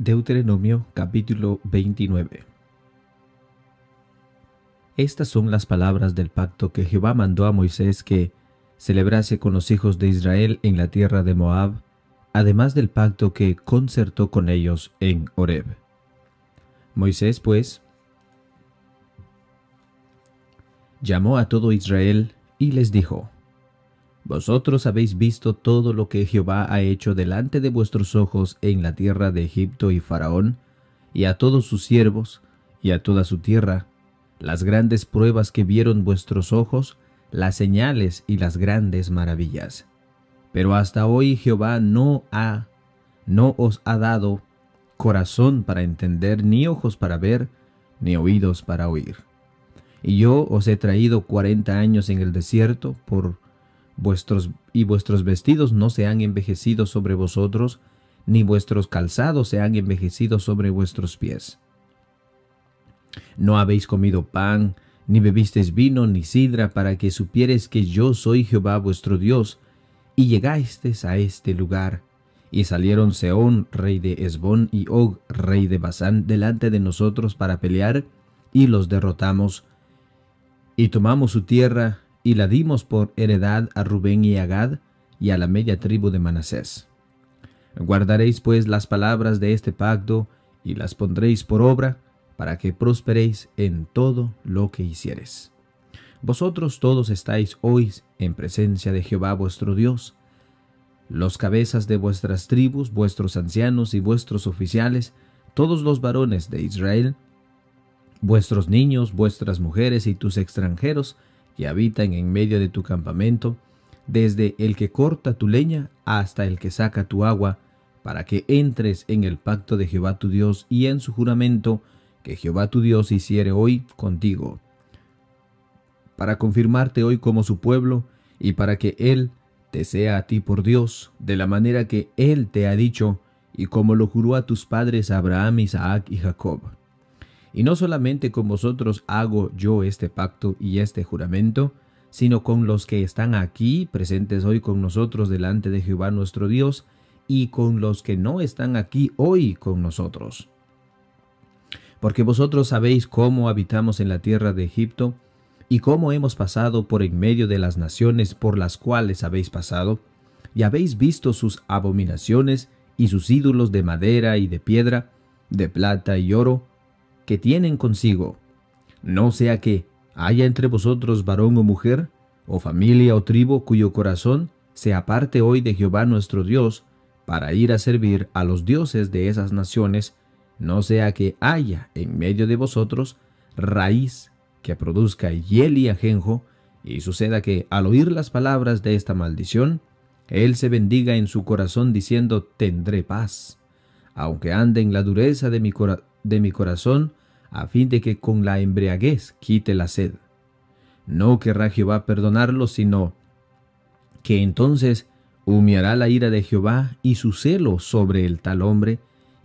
Deuteronomio capítulo 29 Estas son las palabras del pacto que Jehová mandó a Moisés que celebrase con los hijos de Israel en la tierra de Moab, además del pacto que concertó con ellos en Horeb. Moisés, pues, llamó a todo Israel y les dijo, vosotros habéis visto todo lo que Jehová ha hecho delante de vuestros ojos en la tierra de Egipto y Faraón, y a todos sus siervos, y a toda su tierra, las grandes pruebas que vieron vuestros ojos, las señales y las grandes maravillas. Pero hasta hoy Jehová no ha, no os ha dado corazón para entender, ni ojos para ver, ni oídos para oír. Y yo os he traído cuarenta años en el desierto por vuestros y vuestros vestidos no se han envejecido sobre vosotros, ni vuestros calzados se han envejecido sobre vuestros pies. No habéis comido pan, ni bebisteis vino, ni sidra, para que supiereis que yo soy Jehová vuestro Dios, y llegasteis a este lugar. Y salieron Seón, rey de Esbón, y Og, rey de Basán, delante de nosotros para pelear, y los derrotamos. Y tomamos su tierra, y la dimos por heredad a Rubén y a Gad y a la media tribu de Manasés. Guardaréis pues las palabras de este pacto y las pondréis por obra, para que prosperéis en todo lo que hicieres. Vosotros todos estáis hoy en presencia de Jehová vuestro Dios, los cabezas de vuestras tribus, vuestros ancianos y vuestros oficiales, todos los varones de Israel, vuestros niños, vuestras mujeres y tus extranjeros, que habitan en medio de tu campamento, desde el que corta tu leña hasta el que saca tu agua, para que entres en el pacto de Jehová tu Dios y en su juramento que Jehová tu Dios hiciere hoy contigo, para confirmarte hoy como su pueblo y para que Él te sea a ti por Dios, de la manera que Él te ha dicho, y como lo juró a tus padres Abraham, Isaac y Jacob. Y no solamente con vosotros hago yo este pacto y este juramento, sino con los que están aquí presentes hoy con nosotros delante de Jehová nuestro Dios, y con los que no están aquí hoy con nosotros. Porque vosotros sabéis cómo habitamos en la tierra de Egipto, y cómo hemos pasado por en medio de las naciones por las cuales habéis pasado, y habéis visto sus abominaciones y sus ídolos de madera y de piedra, de plata y oro, que tienen consigo, no sea que haya entre vosotros varón o mujer, o familia o tribu cuyo corazón se aparte hoy de Jehová nuestro Dios, para ir a servir a los dioses de esas naciones, no sea que haya en medio de vosotros raíz que produzca hiel y ajenjo, y suceda que al oír las palabras de esta maldición, él se bendiga en su corazón diciendo, tendré paz, aunque ande en la dureza de mi, de mi corazón, a fin de que con la embriaguez quite la sed. No querrá Jehová perdonarlo, sino que entonces humeará la ira de Jehová y su celo sobre el tal hombre,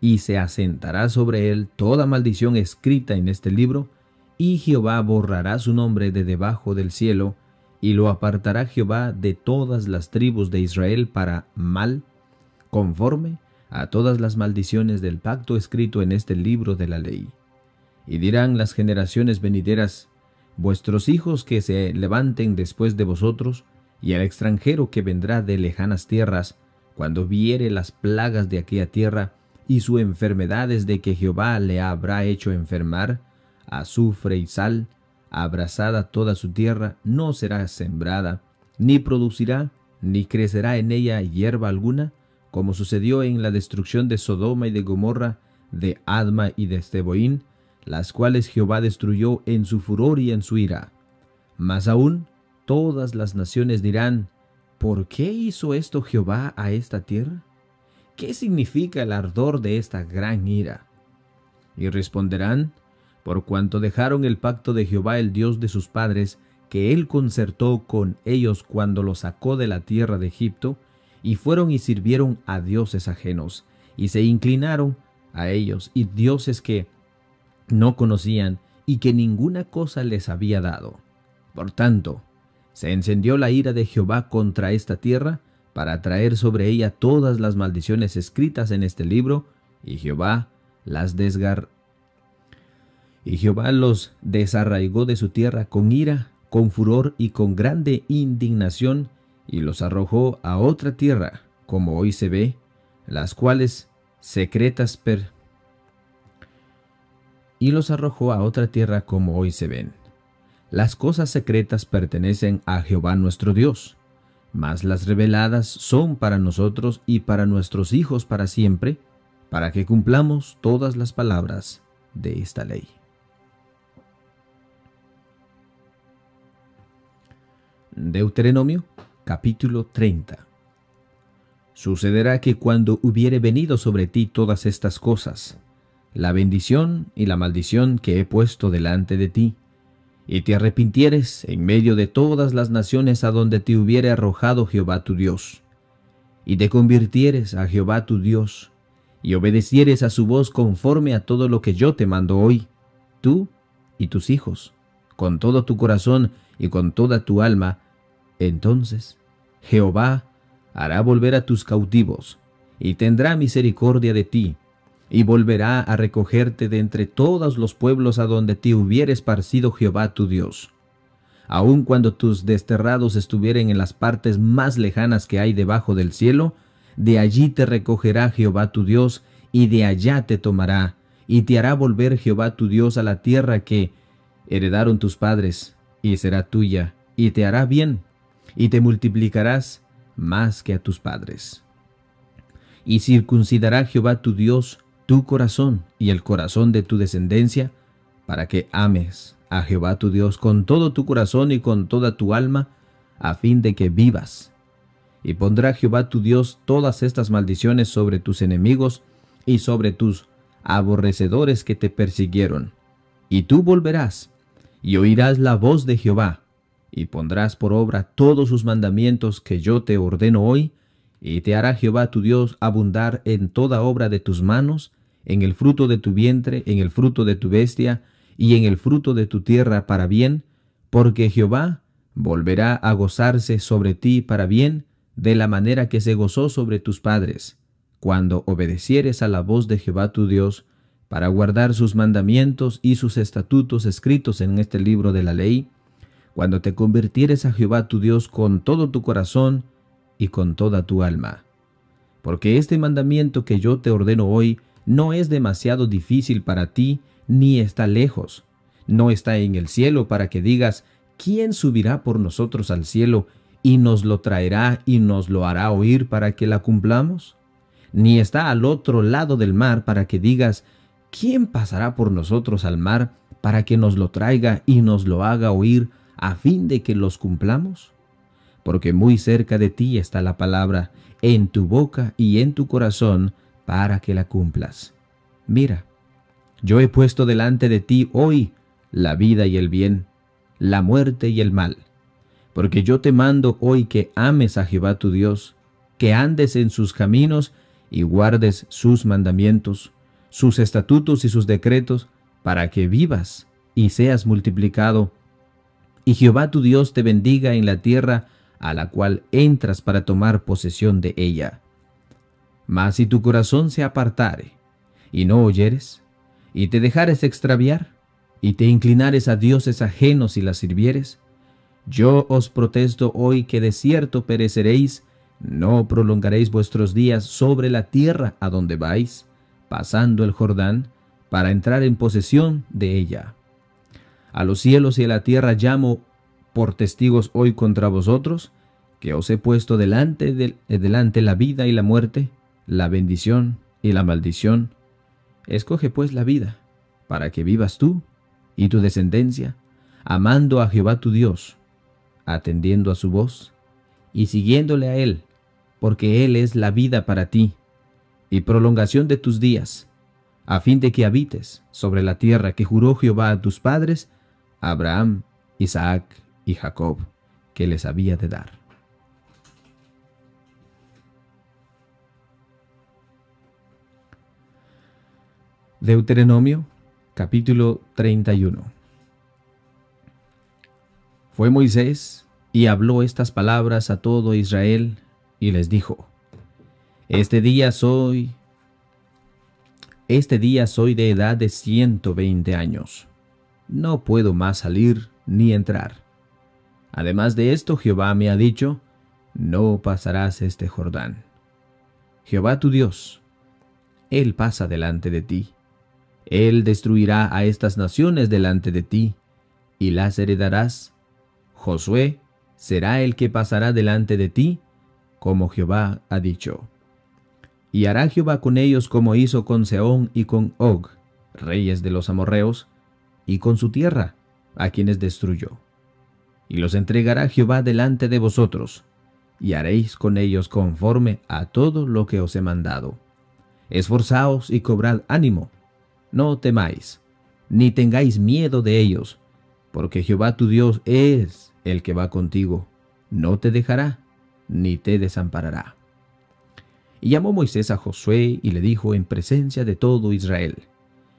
y se asentará sobre él toda maldición escrita en este libro, y Jehová borrará su nombre de debajo del cielo, y lo apartará Jehová de todas las tribus de Israel para mal, conforme a todas las maldiciones del pacto escrito en este libro de la ley. Y dirán las generaciones venideras, vuestros hijos que se levanten después de vosotros, y al extranjero que vendrá de lejanas tierras, cuando viere las plagas de aquella tierra, y su enfermedades de que Jehová le habrá hecho enfermar, azufre y sal, abrazada toda su tierra, no será sembrada, ni producirá, ni crecerá en ella hierba alguna, como sucedió en la destrucción de Sodoma y de Gomorra, de Adma y de Esteboín, las cuales Jehová destruyó en su furor y en su ira. Mas aún todas las naciones dirán, ¿por qué hizo esto Jehová a esta tierra? ¿Qué significa el ardor de esta gran ira? Y responderán, por cuanto dejaron el pacto de Jehová el Dios de sus padres, que él concertó con ellos cuando los sacó de la tierra de Egipto, y fueron y sirvieron a dioses ajenos, y se inclinaron a ellos, y dioses que no conocían y que ninguna cosa les había dado. Por tanto, se encendió la ira de Jehová contra esta tierra, para traer sobre ella todas las maldiciones escritas en este libro, y Jehová las desgar y Jehová los desarraigó de su tierra con ira, con furor y con grande indignación, y los arrojó a otra tierra, como hoy se ve, las cuales secretas per y los arrojó a otra tierra como hoy se ven. Las cosas secretas pertenecen a Jehová nuestro Dios, mas las reveladas son para nosotros y para nuestros hijos para siempre, para que cumplamos todas las palabras de esta ley. Deuteronomio capítulo 30 Sucederá que cuando hubiere venido sobre ti todas estas cosas, la bendición y la maldición que he puesto delante de ti, y te arrepintieres en medio de todas las naciones a donde te hubiere arrojado Jehová tu Dios, y te convirtieres a Jehová tu Dios, y obedecieres a su voz conforme a todo lo que yo te mando hoy, tú y tus hijos, con todo tu corazón y con toda tu alma, entonces Jehová hará volver a tus cautivos, y tendrá misericordia de ti, y volverá a recogerte de entre todos los pueblos a donde te hubiere esparcido Jehová tu Dios. Aun cuando tus desterrados estuvieren en las partes más lejanas que hay debajo del cielo, de allí te recogerá Jehová tu Dios, y de allá te tomará, y te hará volver Jehová tu Dios a la tierra que heredaron tus padres, y será tuya, y te hará bien, y te multiplicarás más que a tus padres. Y circuncidará Jehová tu Dios tu corazón y el corazón de tu descendencia, para que ames a Jehová tu Dios con todo tu corazón y con toda tu alma, a fin de que vivas. Y pondrá Jehová tu Dios todas estas maldiciones sobre tus enemigos y sobre tus aborrecedores que te persiguieron. Y tú volverás, y oirás la voz de Jehová, y pondrás por obra todos sus mandamientos que yo te ordeno hoy, y te hará Jehová tu Dios abundar en toda obra de tus manos, en el fruto de tu vientre, en el fruto de tu bestia, y en el fruto de tu tierra para bien, porque Jehová volverá a gozarse sobre ti para bien, de la manera que se gozó sobre tus padres, cuando obedecieres a la voz de Jehová tu Dios, para guardar sus mandamientos y sus estatutos escritos en este libro de la ley, cuando te convirtieres a Jehová tu Dios con todo tu corazón y con toda tu alma. Porque este mandamiento que yo te ordeno hoy no es demasiado difícil para ti, ni está lejos. No está en el cielo para que digas, ¿quién subirá por nosotros al cielo y nos lo traerá y nos lo hará oír para que la cumplamos? Ni está al otro lado del mar para que digas, ¿quién pasará por nosotros al mar para que nos lo traiga y nos lo haga oír a fin de que los cumplamos? Porque muy cerca de ti está la palabra, en tu boca y en tu corazón, para que la cumplas. Mira, yo he puesto delante de ti hoy la vida y el bien, la muerte y el mal. Porque yo te mando hoy que ames a Jehová tu Dios, que andes en sus caminos y guardes sus mandamientos, sus estatutos y sus decretos, para que vivas y seas multiplicado y Jehová tu Dios te bendiga en la tierra a la cual entras para tomar posesión de ella. Mas si tu corazón se apartare, y no oyeres, y te dejares extraviar, y te inclinares a dioses ajenos y las sirvieres, yo os protesto hoy que de cierto pereceréis, no prolongaréis vuestros días sobre la tierra a donde vais, pasando el Jordán, para entrar en posesión de ella. A los cielos y a la tierra llamo por testigos hoy contra vosotros, que os he puesto delante, de, eh, delante la vida y la muerte, la bendición y la maldición. Escoge pues la vida, para que vivas tú y tu descendencia, amando a Jehová tu Dios, atendiendo a su voz y siguiéndole a Él, porque Él es la vida para ti y prolongación de tus días, a fin de que habites sobre la tierra que juró Jehová a tus padres, Abraham, Isaac y Jacob, que les había de dar. Deuteronomio capítulo 31 Fue Moisés y habló estas palabras a todo Israel y les dijo, Este día soy Este día soy de edad de ciento veinte años. No puedo más salir ni entrar. Además de esto, Jehová me ha dicho, no pasarás este Jordán. Jehová tu Dios, Él pasa delante de ti. Él destruirá a estas naciones delante de ti, y las heredarás. Josué será el que pasará delante de ti, como Jehová ha dicho. Y hará Jehová con ellos como hizo con Seón y con Og, reyes de los amorreos, y con su tierra, a quienes destruyó. Y los entregará Jehová delante de vosotros, y haréis con ellos conforme a todo lo que os he mandado. Esforzaos y cobrad ánimo, no temáis, ni tengáis miedo de ellos, porque Jehová tu Dios es el que va contigo, no te dejará, ni te desamparará. Y llamó Moisés a Josué y le dijo en presencia de todo Israel,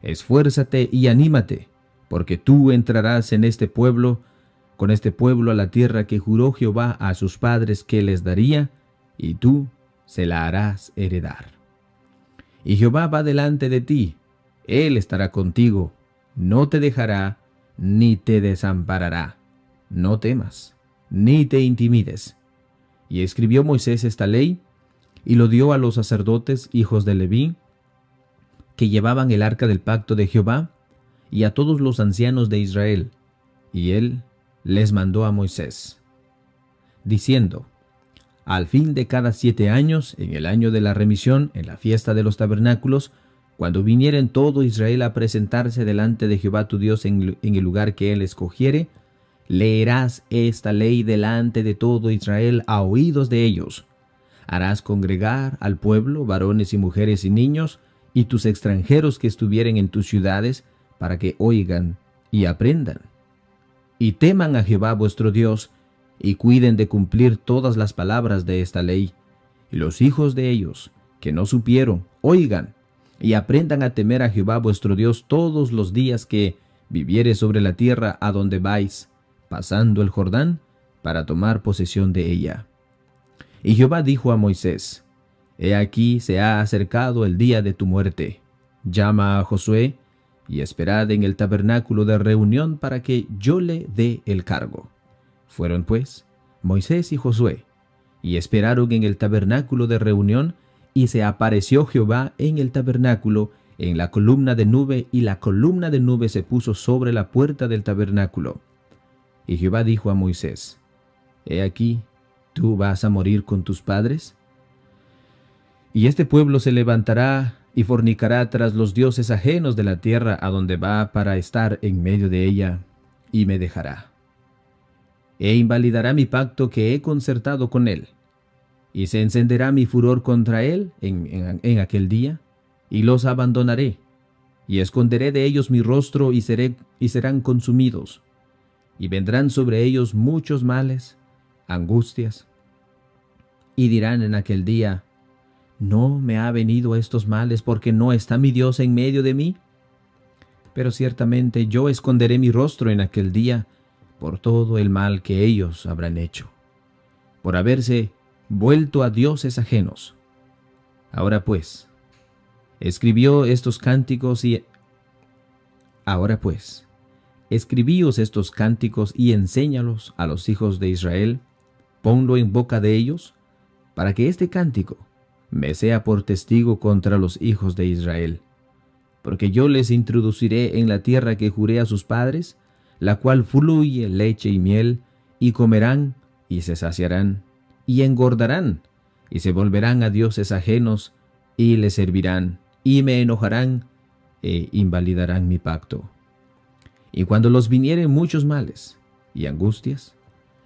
Esfuérzate y anímate, porque tú entrarás en este pueblo, con este pueblo a la tierra que juró Jehová a sus padres que les daría, y tú se la harás heredar. Y Jehová va delante de ti, Él estará contigo, no te dejará, ni te desamparará. No temas, ni te intimides. Y escribió Moisés esta ley, y lo dio a los sacerdotes, hijos de Leví, que llevaban el arca del pacto de Jehová, y a todos los ancianos de Israel, y él les mandó a Moisés, diciendo, Al fin de cada siete años, en el año de la remisión, en la fiesta de los tabernáculos, cuando vinieren todo Israel a presentarse delante de Jehová tu Dios en, el lugar que él escogiere, leerás esta ley delante de todo Israel a oídos de ellos. Harás congregar al pueblo, varones y mujeres y niños, y tus extranjeros que estuvieren en tus ciudades, para que oigan y aprendan. Y teman a Jehová vuestro Dios, y cuiden de cumplir todas las palabras de esta ley. Y los hijos de ellos, que no supieron, oigan, y aprendan a temer a Jehová vuestro Dios todos los días que viviere sobre la tierra a donde vais, pasando el Jordán, para tomar posesión de ella. Y Jehová dijo a Moisés, He aquí se ha acercado el día de tu muerte. Llama a Josué, y esperad en el tabernáculo de reunión para que yo le dé el cargo. Fueron pues Moisés y Josué, y esperaron en el tabernáculo de reunión, y se apareció Jehová en el tabernáculo, en la columna de nube, y la columna de nube se puso sobre la puerta del tabernáculo. Y Jehová dijo a Moisés, He aquí, ¿tú vas a morir con tus padres? Y este pueblo se levantará y fornicará tras los dioses ajenos de la tierra a donde va para estar en medio de ella, y me dejará. E invalidará mi pacto que he concertado con él, y se encenderá mi furor contra él en, en, aquel día, y los abandonaré, y esconderé de ellos mi rostro y, seré, y serán consumidos, y vendrán sobre ellos muchos males, angustias, y dirán en aquel día, ¿No me ha venido estos males porque no está mi Dios en medio de mí? Pero ciertamente yo esconderé mi rostro en aquel día por todo el mal que ellos habrán hecho, por haberse vuelto a dioses ajenos. Ahora pues, escribió estos cánticos y... Ahora pues, escribíos estos cánticos y enséñalos a los hijos de Israel, ponlo en boca de ellos, para que este cántico me sea por testigo contra los hijos de Israel. Porque yo les introduciré en la tierra que juré a sus padres, la cual fluye leche y miel, y comerán, y se saciarán, y engordarán, y se volverán a dioses ajenos, y le servirán, y me enojarán, e invalidarán mi pacto. Y cuando los vinieren muchos males y angustias,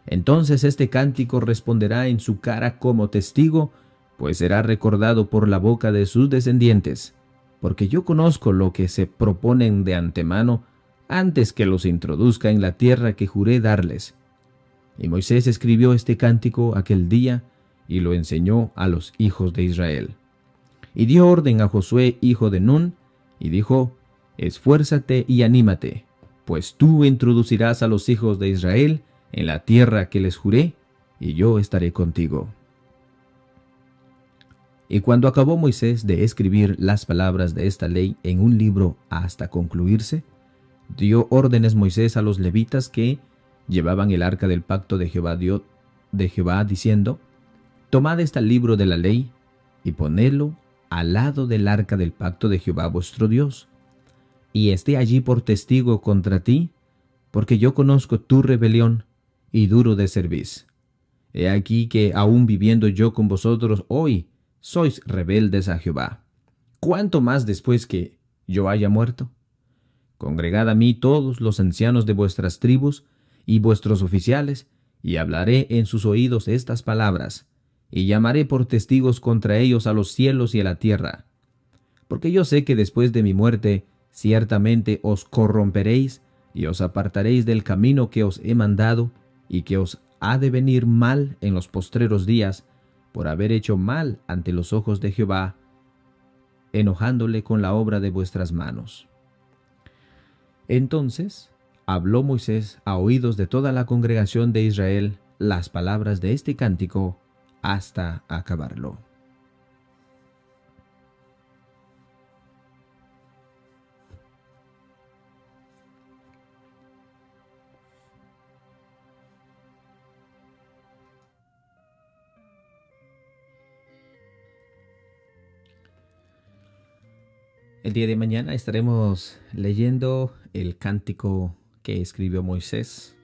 entonces este cántico responderá en su cara como testigo pues será recordado por la boca de sus descendientes, porque yo conozco lo que se proponen de antemano antes que los introduzca en la tierra que juré darles. Y Moisés escribió este cántico aquel día y lo enseñó a los hijos de Israel. Y dio orden a Josué, hijo de Nun, y dijo, Esfuérzate y anímate, pues tú introducirás a los hijos de Israel en la tierra que les juré, y yo estaré contigo. Y cuando acabó Moisés de escribir las palabras de esta ley en un libro hasta concluirse, dio órdenes Moisés a los levitas que llevaban el arca del pacto de Jehová, de Jehová diciendo, Tomad este libro de la ley y ponedlo al lado del arca del pacto de Jehová vuestro Dios, y esté allí por testigo contra ti, porque yo conozco tu rebelión y duro de servicio. He aquí que aún viviendo yo con vosotros hoy, sois rebeldes a Jehová. ¿Cuánto más después que yo haya muerto? Congregad a mí todos los ancianos de vuestras tribus y vuestros oficiales, y hablaré en sus oídos estas palabras, y llamaré por testigos contra ellos a los cielos y a la tierra. Porque yo sé que después de mi muerte ciertamente os corromperéis y os apartaréis del camino que os he mandado, y que os ha de venir mal en los postreros días, por haber hecho mal ante los ojos de Jehová, enojándole con la obra de vuestras manos. Entonces habló Moisés a oídos de toda la congregación de Israel las palabras de este cántico hasta acabarlo. El día de mañana estaremos leyendo el cántico que escribió Moisés.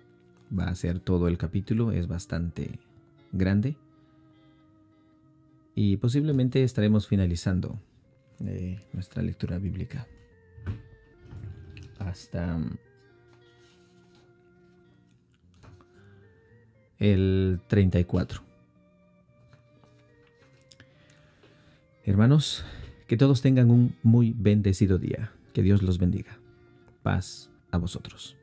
Va a ser todo el capítulo, es bastante grande. Y posiblemente estaremos finalizando eh, nuestra lectura bíblica. Hasta el 34. Hermanos, que todos tengan un muy bendecido día. Que Dios los bendiga. Paz a vosotros.